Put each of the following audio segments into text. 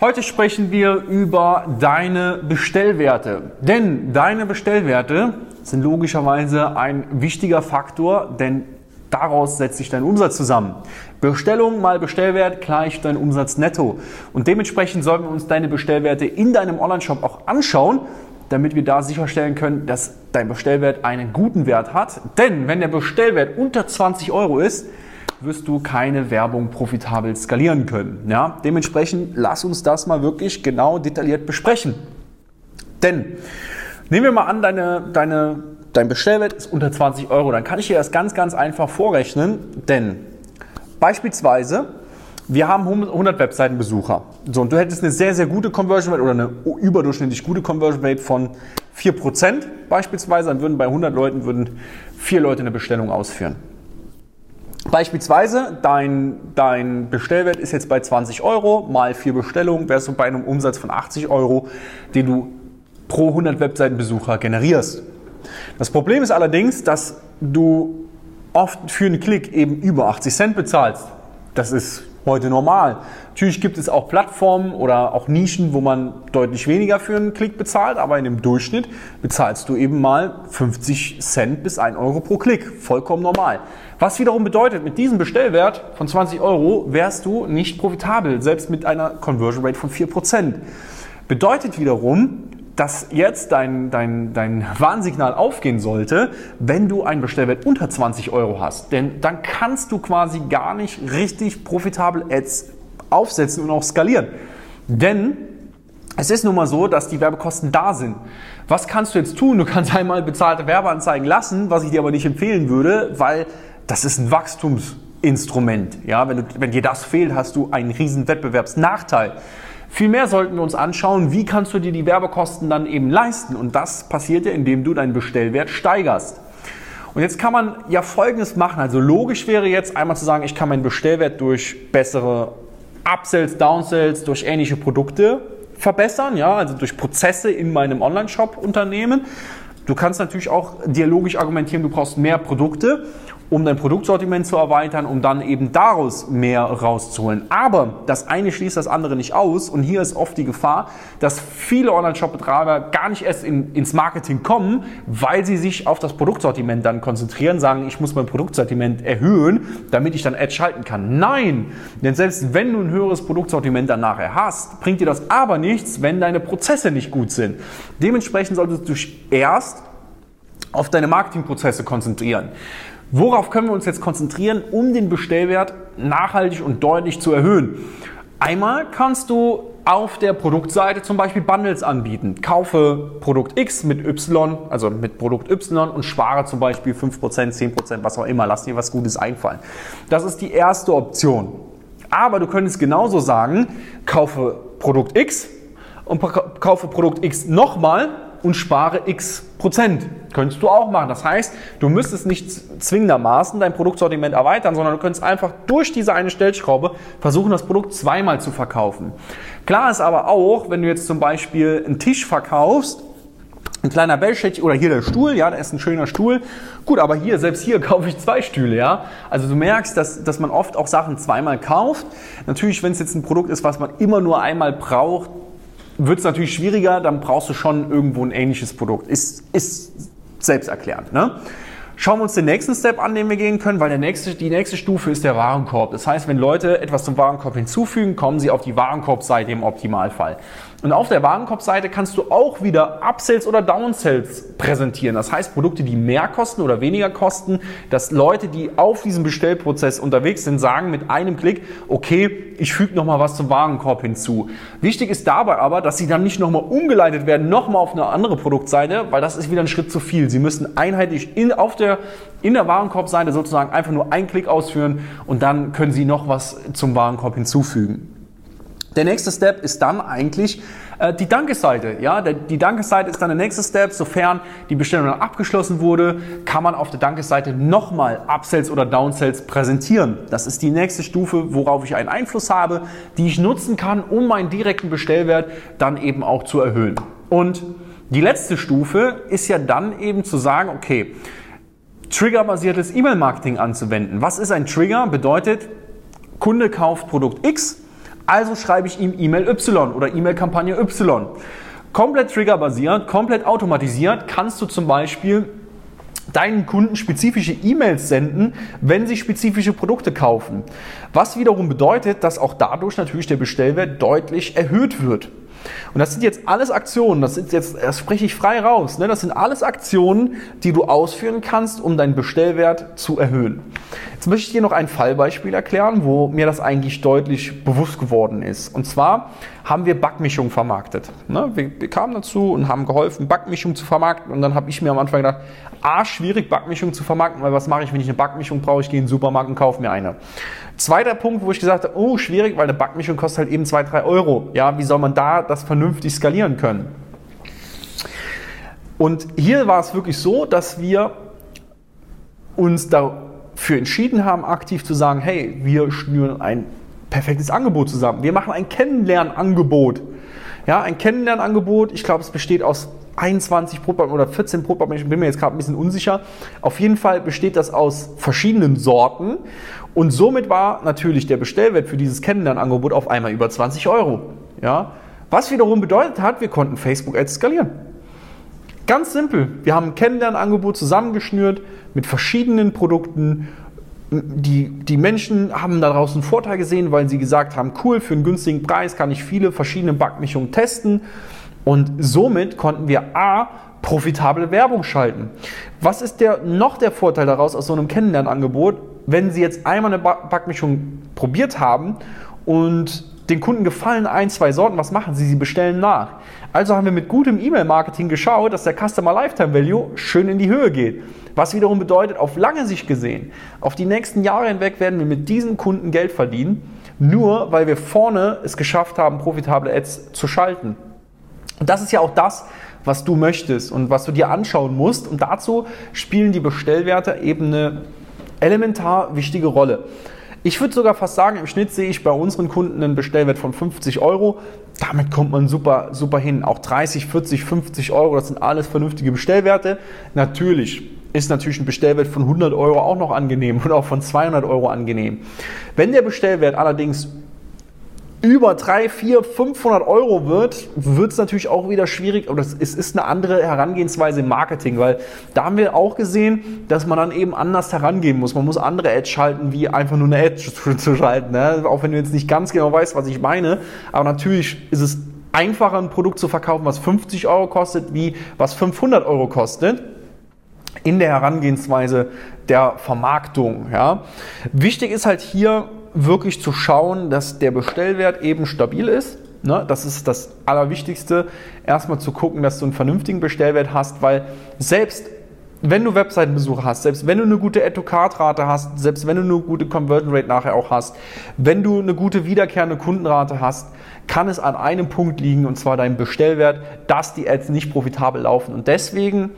Heute sprechen wir über deine Bestellwerte. Denn deine Bestellwerte sind logischerweise ein wichtiger Faktor, denn daraus setzt sich dein Umsatz zusammen. Bestellung mal Bestellwert gleich dein Umsatz netto. Und dementsprechend sollten wir uns deine Bestellwerte in deinem Online-Shop auch anschauen, damit wir da sicherstellen können, dass dein Bestellwert einen guten Wert hat. Denn wenn der Bestellwert unter 20 Euro ist, wirst du keine Werbung profitabel skalieren können. Ja? Dementsprechend lass uns das mal wirklich genau detailliert besprechen. Denn nehmen wir mal an, deine, deine, dein Bestellwert ist unter 20 Euro, dann kann ich dir das ganz, ganz einfach vorrechnen. Denn beispielsweise, wir haben 100 Webseitenbesucher. So, und du hättest eine sehr, sehr gute Conversion Rate oder eine überdurchschnittlich gute Conversion Rate von 4% beispielsweise, dann würden bei 100 Leuten würden vier Leute eine Bestellung ausführen. Beispielsweise, dein, dein Bestellwert ist jetzt bei 20 Euro, mal vier Bestellungen, wärst du bei einem Umsatz von 80 Euro, den du pro 100 Webseitenbesucher generierst. Das Problem ist allerdings, dass du oft für einen Klick eben über 80 Cent bezahlst. Das ist heute normal. Natürlich gibt es auch Plattformen oder auch Nischen, wo man deutlich weniger für einen Klick bezahlt, aber in dem Durchschnitt bezahlst du eben mal 50 Cent bis 1 Euro pro Klick. Vollkommen normal. Was wiederum bedeutet, mit diesem Bestellwert von 20 Euro wärst du nicht profitabel, selbst mit einer Conversion Rate von 4%. Bedeutet wiederum, dass jetzt dein, dein, dein Warnsignal aufgehen sollte, wenn du einen Bestellwert unter 20 Euro hast. Denn dann kannst du quasi gar nicht richtig profitabel Ads aufsetzen und auch skalieren. Denn es ist nun mal so, dass die Werbekosten da sind. Was kannst du jetzt tun? Du kannst einmal bezahlte Werbeanzeigen lassen, was ich dir aber nicht empfehlen würde, weil das ist ein Wachstumsinstrument. Ja, wenn, du, wenn dir das fehlt, hast du einen riesen Wettbewerbsnachteil. Vielmehr sollten wir uns anschauen, wie kannst du dir die Werbekosten dann eben leisten. Und das passiert ja, indem du deinen Bestellwert steigerst. Und jetzt kann man ja Folgendes machen. Also logisch wäre jetzt einmal zu sagen, ich kann meinen Bestellwert durch bessere Upsells, Downsells, durch ähnliche Produkte verbessern, ja, also durch Prozesse in meinem Online-Shop-Unternehmen. Du kannst natürlich auch dialogisch argumentieren, du brauchst mehr Produkte um dein Produktsortiment zu erweitern, um dann eben daraus mehr rauszuholen. Aber das eine schließt das andere nicht aus und hier ist oft die Gefahr, dass viele Online-Shop-Betreiber gar nicht erst in, ins Marketing kommen, weil sie sich auf das Produktsortiment dann konzentrieren, sagen, ich muss mein Produktsortiment erhöhen, damit ich dann Ads schalten kann. Nein, denn selbst wenn du ein höheres Produktsortiment dann nachher hast, bringt dir das aber nichts, wenn deine Prozesse nicht gut sind. Dementsprechend solltest du dich erst auf deine Marketingprozesse konzentrieren. Worauf können wir uns jetzt konzentrieren, um den Bestellwert nachhaltig und deutlich zu erhöhen? Einmal kannst du auf der Produktseite zum Beispiel Bundles anbieten. Kaufe Produkt X mit Y, also mit Produkt Y und spare zum Beispiel 5%, 10%, was auch immer. Lass dir was Gutes einfallen. Das ist die erste Option. Aber du könntest genauso sagen, kaufe Produkt X und kaufe Produkt X nochmal und spare x Prozent. Könntest du auch machen. Das heißt, du müsstest nicht zwingendermaßen dein Produktsortiment erweitern, sondern du könntest einfach durch diese eine Stellschraube versuchen, das Produkt zweimal zu verkaufen. Klar ist aber auch, wenn du jetzt zum Beispiel einen Tisch verkaufst, ein kleiner Bellschädchen oder hier der Stuhl, ja, da ist ein schöner Stuhl. Gut, aber hier, selbst hier kaufe ich zwei Stühle, ja. Also du merkst, dass, dass man oft auch Sachen zweimal kauft. Natürlich, wenn es jetzt ein Produkt ist, was man immer nur einmal braucht, wird es natürlich schwieriger, dann brauchst du schon irgendwo ein ähnliches Produkt. Ist, ist selbsterklärend. Ne? Schauen wir uns den nächsten Step an, den wir gehen können, weil der nächste, die nächste Stufe ist der Warenkorb. Das heißt, wenn Leute etwas zum Warenkorb hinzufügen, kommen sie auf die Warenkorbseite im Optimalfall. Und auf der Warenkorbseite kannst du auch wieder Upsells oder Downsells präsentieren. Das heißt, Produkte, die mehr kosten oder weniger kosten, dass Leute, die auf diesem Bestellprozess unterwegs sind, sagen mit einem Klick, okay, ich füge nochmal was zum Warenkorb hinzu. Wichtig ist dabei aber, dass sie dann nicht nochmal umgeleitet werden, nochmal auf eine andere Produktseite, weil das ist wieder ein Schritt zu viel. Sie müssen einheitlich in, auf der, in der Warenkorbseite sozusagen einfach nur einen Klick ausführen und dann können sie noch was zum Warenkorb hinzufügen. Der nächste Step ist dann eigentlich äh, die Dankeseite. Ja, der, die Dankeseite ist dann der nächste Step. Sofern die Bestellung dann abgeschlossen wurde, kann man auf der Dankeseite nochmal Upsells oder Downsells präsentieren. Das ist die nächste Stufe, worauf ich einen Einfluss habe, die ich nutzen kann, um meinen direkten Bestellwert dann eben auch zu erhöhen. Und die letzte Stufe ist ja dann eben zu sagen, okay, triggerbasiertes E-Mail-Marketing anzuwenden. Was ist ein Trigger? Bedeutet, Kunde kauft Produkt X, also schreibe ich ihm E-Mail Y oder E-Mail-Kampagne Y. Komplett triggerbasiert, komplett automatisiert kannst du zum Beispiel deinen Kunden spezifische E-Mails senden, wenn sie spezifische Produkte kaufen. Was wiederum bedeutet, dass auch dadurch natürlich der Bestellwert deutlich erhöht wird. Und das sind jetzt alles Aktionen, das sind jetzt, das spreche ich frei raus, ne? das sind alles Aktionen, die du ausführen kannst, um deinen Bestellwert zu erhöhen. Jetzt möchte ich dir noch ein Fallbeispiel erklären, wo mir das eigentlich deutlich bewusst geworden ist. Und zwar haben wir Backmischung vermarktet. Ne? Wir, wir, kamen dazu und haben geholfen, Backmischung zu vermarkten. Und dann habe ich mir am Anfang gedacht, A, schwierig Backmischung zu vermarkten, weil was mache ich, wenn ich eine Backmischung brauche? Ich gehe in den Supermarkt und kaufe mir eine. Zweiter Punkt, wo ich gesagt habe, oh, schwierig, weil eine Backmischung kostet halt eben 2, 3 Euro. Ja, wie soll man da das vernünftig skalieren können? Und hier war es wirklich so, dass wir uns dafür entschieden haben, aktiv zu sagen, hey, wir schnüren ein perfektes Angebot zusammen. Wir machen ein Kennenlernangebot. Ja, ein Kennenlernangebot, ich glaube, es besteht aus 21 Brotbacken oder 14 Brotbacken, ich bin mir jetzt gerade ein bisschen unsicher. Auf jeden Fall besteht das aus verschiedenen Sorten und somit war natürlich der Bestellwert für dieses Kennenlernangebot auf einmal über 20 Euro. Ja? Was wiederum bedeutet hat, wir konnten Facebook-Ads skalieren. Ganz simpel. Wir haben ein Kennenlernangebot zusammengeschnürt mit verschiedenen Produkten. Die, die Menschen haben daraus einen Vorteil gesehen, weil sie gesagt haben, cool, für einen günstigen Preis kann ich viele verschiedene Backmischungen testen. Und somit konnten wir A, profitable Werbung schalten. Was ist der, noch der Vorteil daraus aus so einem Kennenlernangebot? Wenn Sie jetzt einmal eine Backmischung probiert haben und den Kunden gefallen ein, zwei Sorten, was machen Sie? Sie bestellen nach. Also haben wir mit gutem E-Mail-Marketing geschaut, dass der Customer Lifetime Value schön in die Höhe geht. Was wiederum bedeutet, auf lange Sicht gesehen, auf die nächsten Jahre hinweg werden wir mit diesen Kunden Geld verdienen, nur weil wir vorne es geschafft haben, profitable Ads zu schalten. Und das ist ja auch das, was du möchtest und was du dir anschauen musst. Und dazu spielen die Bestellwerte eben eine elementar wichtige Rolle. Ich würde sogar fast sagen, im Schnitt sehe ich bei unseren Kunden einen Bestellwert von 50 Euro. Damit kommt man super, super hin. Auch 30, 40, 50 Euro, das sind alles vernünftige Bestellwerte. Natürlich ist natürlich ein Bestellwert von 100 Euro auch noch angenehm und auch von 200 Euro angenehm. Wenn der Bestellwert allerdings über 3, 4, 500 Euro wird, wird es natürlich auch wieder schwierig. Aber es ist eine andere Herangehensweise im Marketing, weil da haben wir auch gesehen, dass man dann eben anders herangehen muss. Man muss andere Ads schalten, wie einfach nur eine Ad zu schalten. Ne? Auch wenn du jetzt nicht ganz genau weißt, was ich meine. Aber natürlich ist es einfacher, ein Produkt zu verkaufen, was 50 Euro kostet, wie was 500 Euro kostet in der Herangehensweise der Vermarktung. Ja. Wichtig ist halt hier wirklich zu schauen, dass der Bestellwert eben stabil ist. Ne? Das ist das Allerwichtigste. Erstmal zu gucken, dass du einen vernünftigen Bestellwert hast, weil selbst wenn du Webseitenbesucher hast, selbst wenn du eine gute Add-to-Card-Rate hast, selbst wenn du eine gute Conversion Rate nachher auch hast, wenn du eine gute wiederkehrende Kundenrate hast, kann es an einem Punkt liegen, und zwar deinem Bestellwert, dass die Ads nicht profitabel laufen. Und deswegen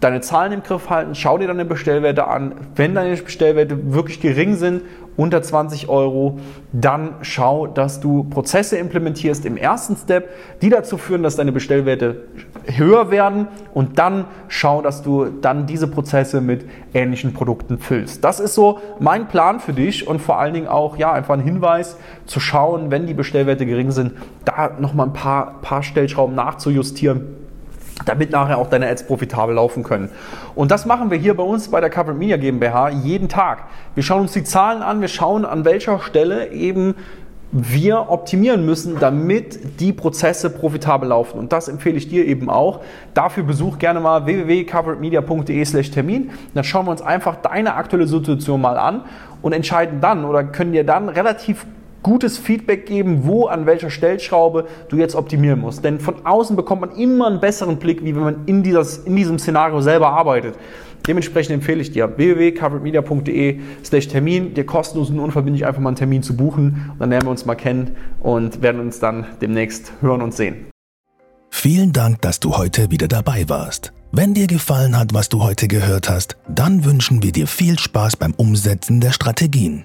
deine Zahlen im Griff halten, schau dir deine Bestellwerte an. Wenn deine Bestellwerte wirklich gering sind, unter 20 Euro, dann schau, dass du Prozesse implementierst im ersten Step, die dazu führen, dass deine Bestellwerte höher werden und dann schau, dass du dann diese Prozesse mit ähnlichen Produkten füllst. Das ist so mein Plan für dich und vor allen Dingen auch ja einfach ein Hinweis zu schauen, wenn die Bestellwerte gering sind, da nochmal ein paar, paar Stellschrauben nachzujustieren damit nachher auch deine Ads profitabel laufen können. Und das machen wir hier bei uns bei der Covered Media GmbH jeden Tag. Wir schauen uns die Zahlen an, wir schauen an welcher Stelle eben wir optimieren müssen, damit die Prozesse profitabel laufen. Und das empfehle ich dir eben auch. Dafür besuch gerne mal www.coveredmedia.de/termin. Dann schauen wir uns einfach deine aktuelle Situation mal an und entscheiden dann oder können dir dann relativ gutes Feedback geben, wo an welcher Stellschraube du jetzt optimieren musst. Denn von außen bekommt man immer einen besseren Blick, wie wenn man in, dieses, in diesem Szenario selber arbeitet. Dementsprechend empfehle ich dir www.coveredmedia.de slash Termin, dir kostenlos und unverbindlich einfach mal einen Termin zu buchen. Und dann lernen wir uns mal kennen und werden uns dann demnächst hören und sehen. Vielen Dank, dass du heute wieder dabei warst. Wenn dir gefallen hat, was du heute gehört hast, dann wünschen wir dir viel Spaß beim Umsetzen der Strategien.